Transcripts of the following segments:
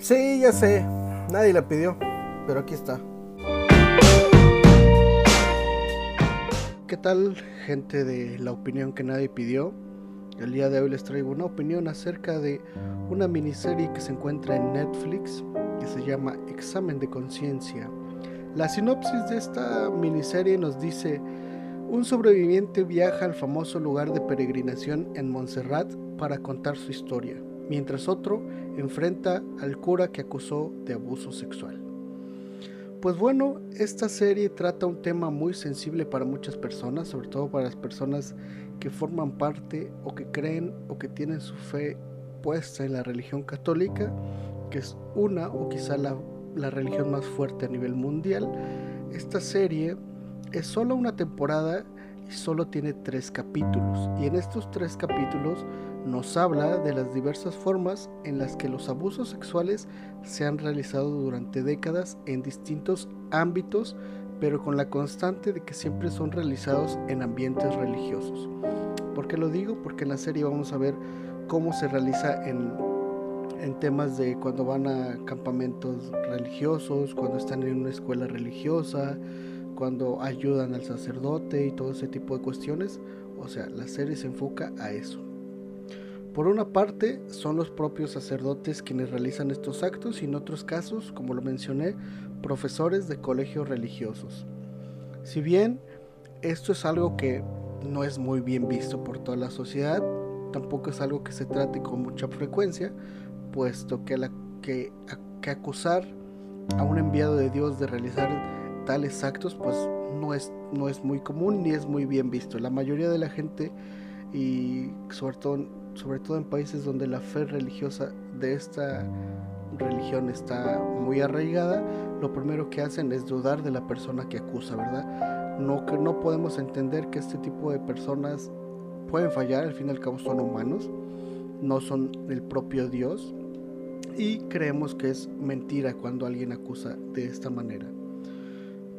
Sí, ya sé, nadie la pidió, pero aquí está. ¿Qué tal, gente de la opinión que nadie pidió? El día de hoy les traigo una opinión acerca de una miniserie que se encuentra en Netflix que se llama Examen de Conciencia. La sinopsis de esta miniserie nos dice, un sobreviviente viaja al famoso lugar de peregrinación en Montserrat para contar su historia, mientras otro enfrenta al cura que acusó de abuso sexual. Pues bueno, esta serie trata un tema muy sensible para muchas personas, sobre todo para las personas que forman parte o que creen o que tienen su fe puesta en la religión católica, que es una o quizá la, la religión más fuerte a nivel mundial. Esta serie es solo una temporada y solo tiene tres capítulos. Y en estos tres capítulos nos habla de las diversas formas en las que los abusos sexuales se han realizado durante décadas en distintos ámbitos, pero con la constante de que siempre son realizados en ambientes religiosos. ¿Por qué lo digo? Porque en la serie vamos a ver cómo se realiza en, en temas de cuando van a campamentos religiosos, cuando están en una escuela religiosa, cuando ayudan al sacerdote y todo ese tipo de cuestiones. O sea, la serie se enfoca a eso. Por una parte, son los propios sacerdotes quienes realizan estos actos y en otros casos, como lo mencioné, profesores de colegios religiosos. Si bien esto es algo que no es muy bien visto por toda la sociedad, tampoco es algo que se trate con mucha frecuencia, puesto que, que acusar a un enviado de Dios de realizar tales actos, pues no es, no es muy común ni es muy bien visto. La mayoría de la gente, y sobre todo sobre todo en países donde la fe religiosa de esta religión está muy arraigada, lo primero que hacen es dudar de la persona que acusa, ¿verdad? No, que no podemos entender que este tipo de personas pueden fallar, al fin y al cabo son humanos, no son el propio Dios, y creemos que es mentira cuando alguien acusa de esta manera.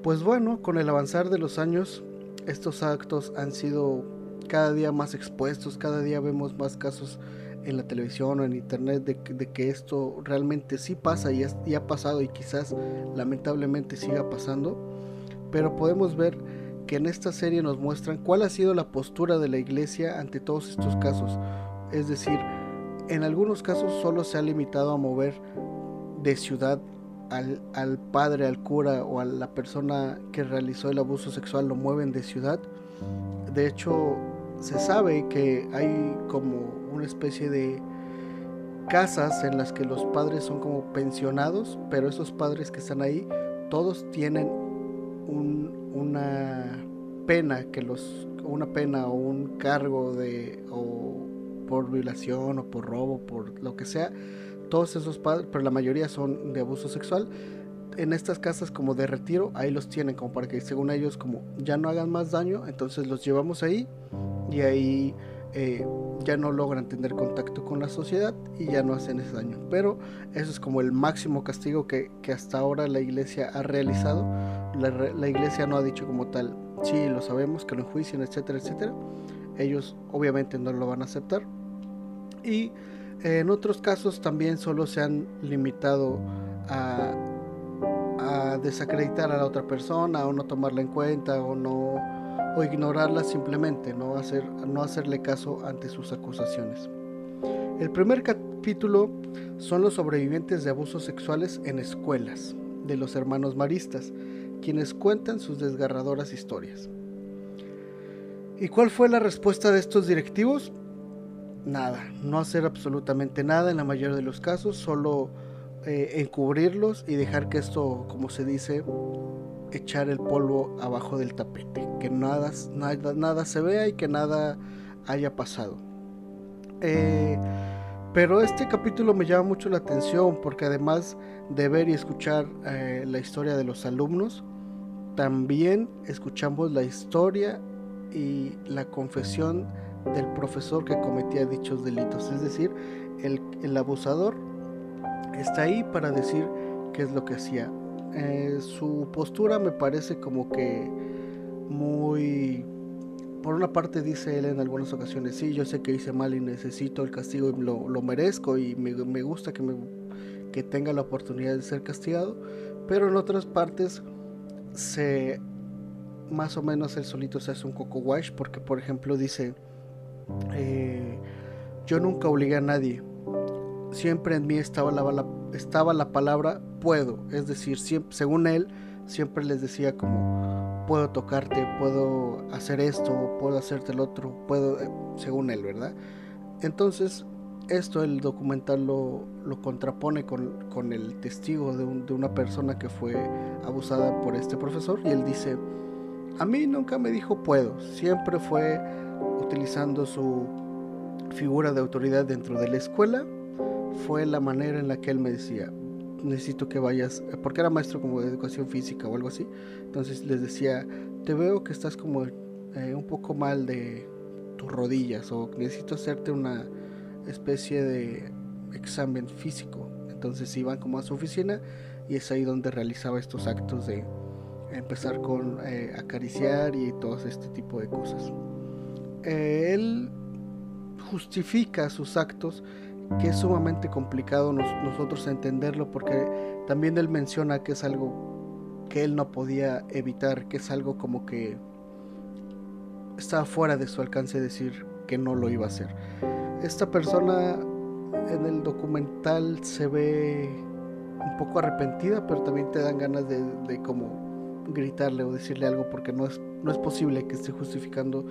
Pues bueno, con el avanzar de los años, estos actos han sido cada día más expuestos, cada día vemos más casos en la televisión o en internet de, que esto realmente sí pasa y, y ha pasado y quizás lamentablemente siga pasando, pero podemos ver que en esta serie nos muestran cuál ha sido la postura de la iglesia ante todos estos casos. Es decir, en algunos casos solo se ha limitado a mover de ciudad al, al, padre, al cura o a la persona que realizó el abuso sexual, lo mueven de ciudad. De hecho, se sabe que hay como una especie de casas en las que los padres son como pensionados, pero esos padres que están ahí, todos tienen una pena que los una pena o un cargo de o por violación o por robo, por lo que sea, todos esos padres, pero la mayoría son de abuso sexual. En estas casas como de retiro, ahí los tienen como para que según ellos como ya no hagan más daño, entonces los llevamos ahí y ahí eh, ya no logran tener contacto con la sociedad y ya no hacen ese daño. Pero eso es como el máximo castigo que, hasta ahora la iglesia ha realizado. La, iglesia no ha dicho como tal, sí, lo sabemos, que lo enjuicien, etcétera, etcétera. Ellos obviamente no lo van a aceptar. Y en otros casos también solo se han limitado a, desacreditar a la otra persona o no tomarla en cuenta o no ignorarla simplemente, no hacerle caso ante sus acusaciones. El primer capítulo son los sobrevivientes de abusos sexuales en escuelas, de los hermanos maristas, quienes cuentan sus desgarradoras historias. ¿Y cuál fue la respuesta de estos directivos? Nada, no hacer absolutamente nada en la mayoría de los casos, solo eh, encubrirlos y dejar que esto, como se dice, echar el polvo abajo del tapete, que nada, nada, nada se vea y que nada haya pasado. Eh, pero este capítulo me llama mucho la atención porque además de ver y escuchar eh, la historia de los alumnos, también escuchamos la historia y la confesión del profesor que cometía dichos delitos. Es decir, el, el abusador está ahí para decir qué es lo que hacía. Eh, su postura me parece como que muy por una parte dice él en algunas ocasiones, sí, yo sé que hice mal y necesito el castigo y lo, lo merezco y me, me gusta que, me, que tenga la oportunidad de ser castigado, pero en otras partes se más o menos él solito se hace un coco wash porque por ejemplo dice eh, yo nunca obligué a nadie. Siempre en mí estaba la, palabra puedo. Es decir siempre, según él siempre les decía como puedo tocarte puedo hacer esto puedo hacerte el otro puedo eh, según él verdad entonces esto el documental lo, lo contrapone con, con, el testigo de, de, una persona que fue abusada por este profesor y él dice, a mí nunca me dijo puedo, siempre fue utilizando su figura de autoridad dentro de la escuela, fue la manera en la que él me decía, necesito que vayas, porque era maestro como de educación física o algo así, entonces les decía, te veo que estás como eh, un poco mal de tus rodillas o necesito hacerte una especie de examen físico. Entonces iban como a su oficina y es ahí donde realizaba estos actos de empezar con eh, acariciar y todo este tipo de cosas. Él justifica sus actos, que es sumamente complicado nosotros entenderlo porque también él menciona que es algo que él no podía evitar, que es algo como que estaba fuera de su alcance decir que no lo iba a hacer. Esta persona en el documental se ve un poco arrepentida, pero también te dan ganas de, como gritarle o decirle algo porque no es, no es posible que esté justificando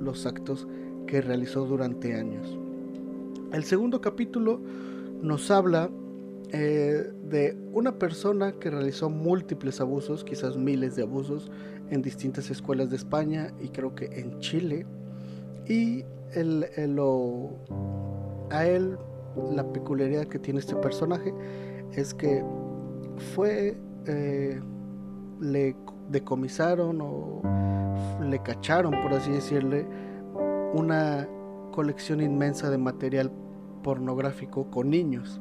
los actos que realizó durante años. El segundo capítulo nos habla eh, de una persona que realizó múltiples abusos, quizás miles de abusos, en distintas escuelas de España y creo que en Chile. Y lo, a él la peculiaridad que tiene este personaje es que fue eh, le decomisaron o le cacharon por así decirle una colección inmensa de material pornográfico con niños.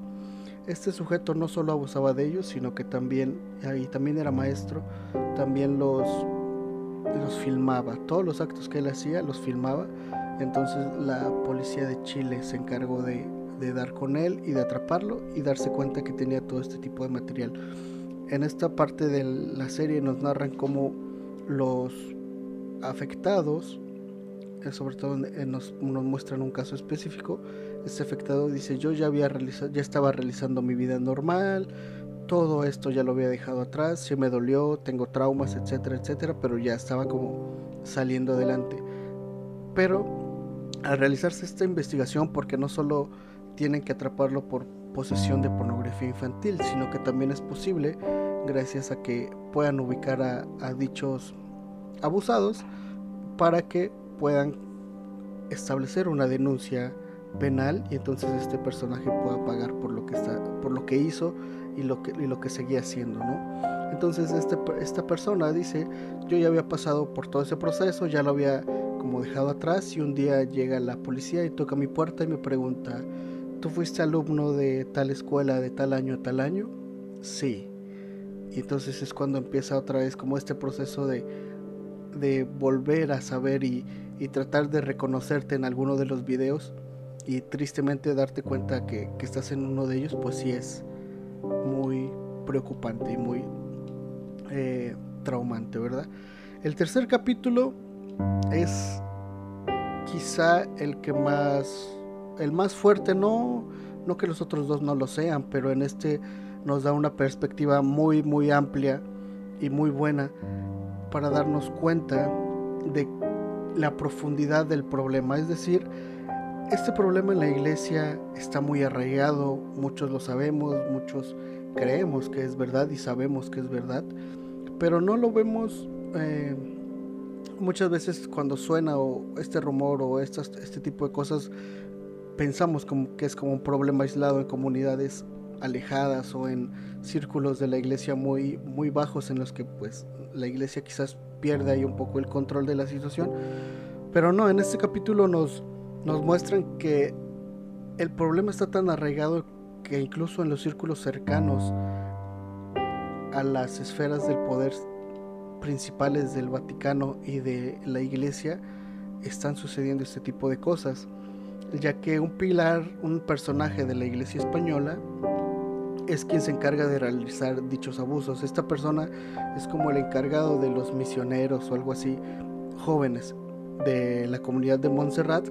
Este sujeto no solo abusaba de ellos sino que también y también era maestro también los los filmaba. Todos los actos que él hacía los filmaba. Entonces la policía de Chile se encargó de, dar con él y de atraparlo y darse cuenta que tenía todo este tipo de material. En esta parte de la serie nos narran cómo los afectados, eh, sobre todo nos, nos, muestran un caso específico, este afectado dice yo ya había realizado, ya estaba realizando mi vida normal, todo esto ya lo había dejado atrás, se me dolió, tengo traumas, etcétera, etcétera, pero ya estaba como saliendo adelante. Pero al realizarse esta investigación, porque no solo tienen que atraparlo por posesión de pornografía infantil, sino que también es posible, gracias a que puedan ubicar a, dichos abusados, para que puedan establecer una denuncia penal y entonces este personaje pueda pagar por lo que está por lo que hizo y lo que, y lo que seguía haciendo no entonces este, esta persona dice yo ya había pasado por todo ese proceso ya lo había como dejado atrás y un día llega la policía y toca mi puerta y me pregunta, ¿tú fuiste alumno de tal escuela de tal año a tal año? Sí. Y entonces es cuando empieza otra vez como este proceso de, de volver a saber y, y, tratar de reconocerte en alguno de los videos y tristemente darte cuenta que, que estás en uno de ellos, pues sí es muy preocupante y muy eh, traumante, ¿verdad? El tercer capítulo es quizá el que más, el más fuerte, no, no que los otros dos no lo sean, pero en este nos da una perspectiva muy, muy amplia y muy buena para darnos cuenta de la profundidad del problema. Es decir, este problema en la iglesia está muy arraigado, muchos lo sabemos, muchos creemos que es verdad y sabemos que es verdad, pero no lo vemos eh, muchas veces cuando suena o este rumor o este tipo de cosas, pensamos que es como un problema aislado en comunidades alejadas o en círculos de la iglesia muy, muy bajos en los que pues la iglesia quizás pierde ahí un poco el control de la situación. Pero no, en este capítulo nos, nos muestran que el problema está tan arraigado que incluso en los círculos cercanos a las esferas del poder principales del Vaticano y de la Iglesia están sucediendo este tipo de cosas, ya que un pilar, un personaje de la iglesia española, es quien se encarga de realizar dichos abusos. Esta persona es como el encargado de los misioneros o algo así, jóvenes de la comunidad de Montserrat,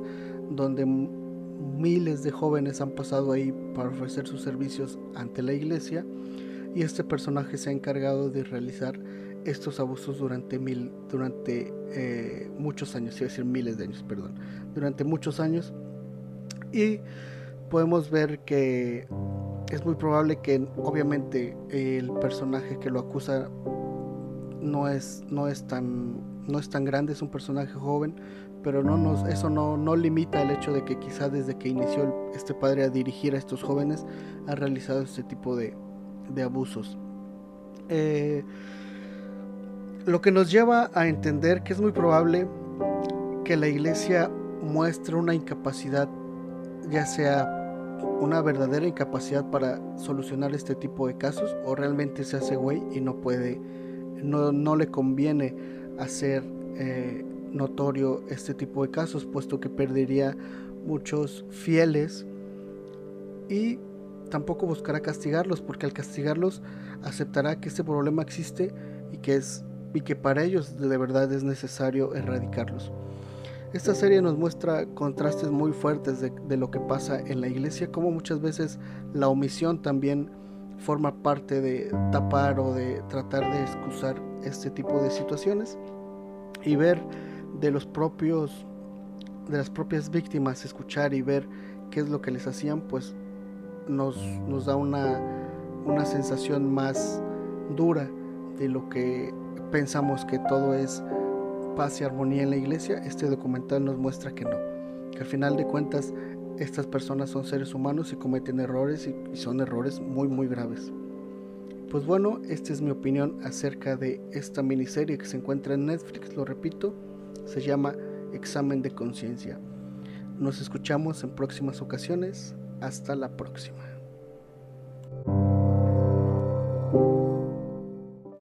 donde miles de jóvenes han pasado ahí para ofrecer sus servicios ante la iglesia y este personaje se ha encargado de realizar estos abusos durante mil durante eh, muchos años, iba decir miles de años, perdón, durante muchos años y podemos ver que es muy probable que obviamente el personaje que lo acusa no es no es tan no es tan grande, es un personaje joven, pero no nos, eso no, no limita el hecho de que quizá desde que inició este padre a dirigir a estos jóvenes ha realizado este tipo de, de abusos. Eh, lo que nos lleva a entender que es muy probable que la iglesia muestre una incapacidad, ya sea una verdadera incapacidad para solucionar este tipo de casos o realmente se hace güey y no puede, no, no le conviene hacer eh, notorio este tipo de casos, puesto que perdería muchos fieles y tampoco buscará castigarlos, porque al castigarlos aceptará que este problema existe y que es y que para ellos de verdad es necesario erradicarlos. Esta serie nos muestra contrastes muy fuertes de, lo que pasa en la iglesia, como muchas veces la omisión también forma parte de tapar o de tratar de excusar este tipo de situaciones y ver de los propios de las propias víctimas escuchar y ver qué es lo que les hacían pues nos, nos da una, una sensación más dura de lo que pensamos que todo es paz y armonía en la iglesia este documental nos muestra que no que al final de cuentas estas personas son seres humanos y cometen errores y son errores muy muy graves pues bueno, esta es mi opinión acerca de esta miniserie que se encuentra en Netflix, lo repito, se llama Examen de Conciencia. Nos escuchamos en próximas ocasiones. Hasta la próxima.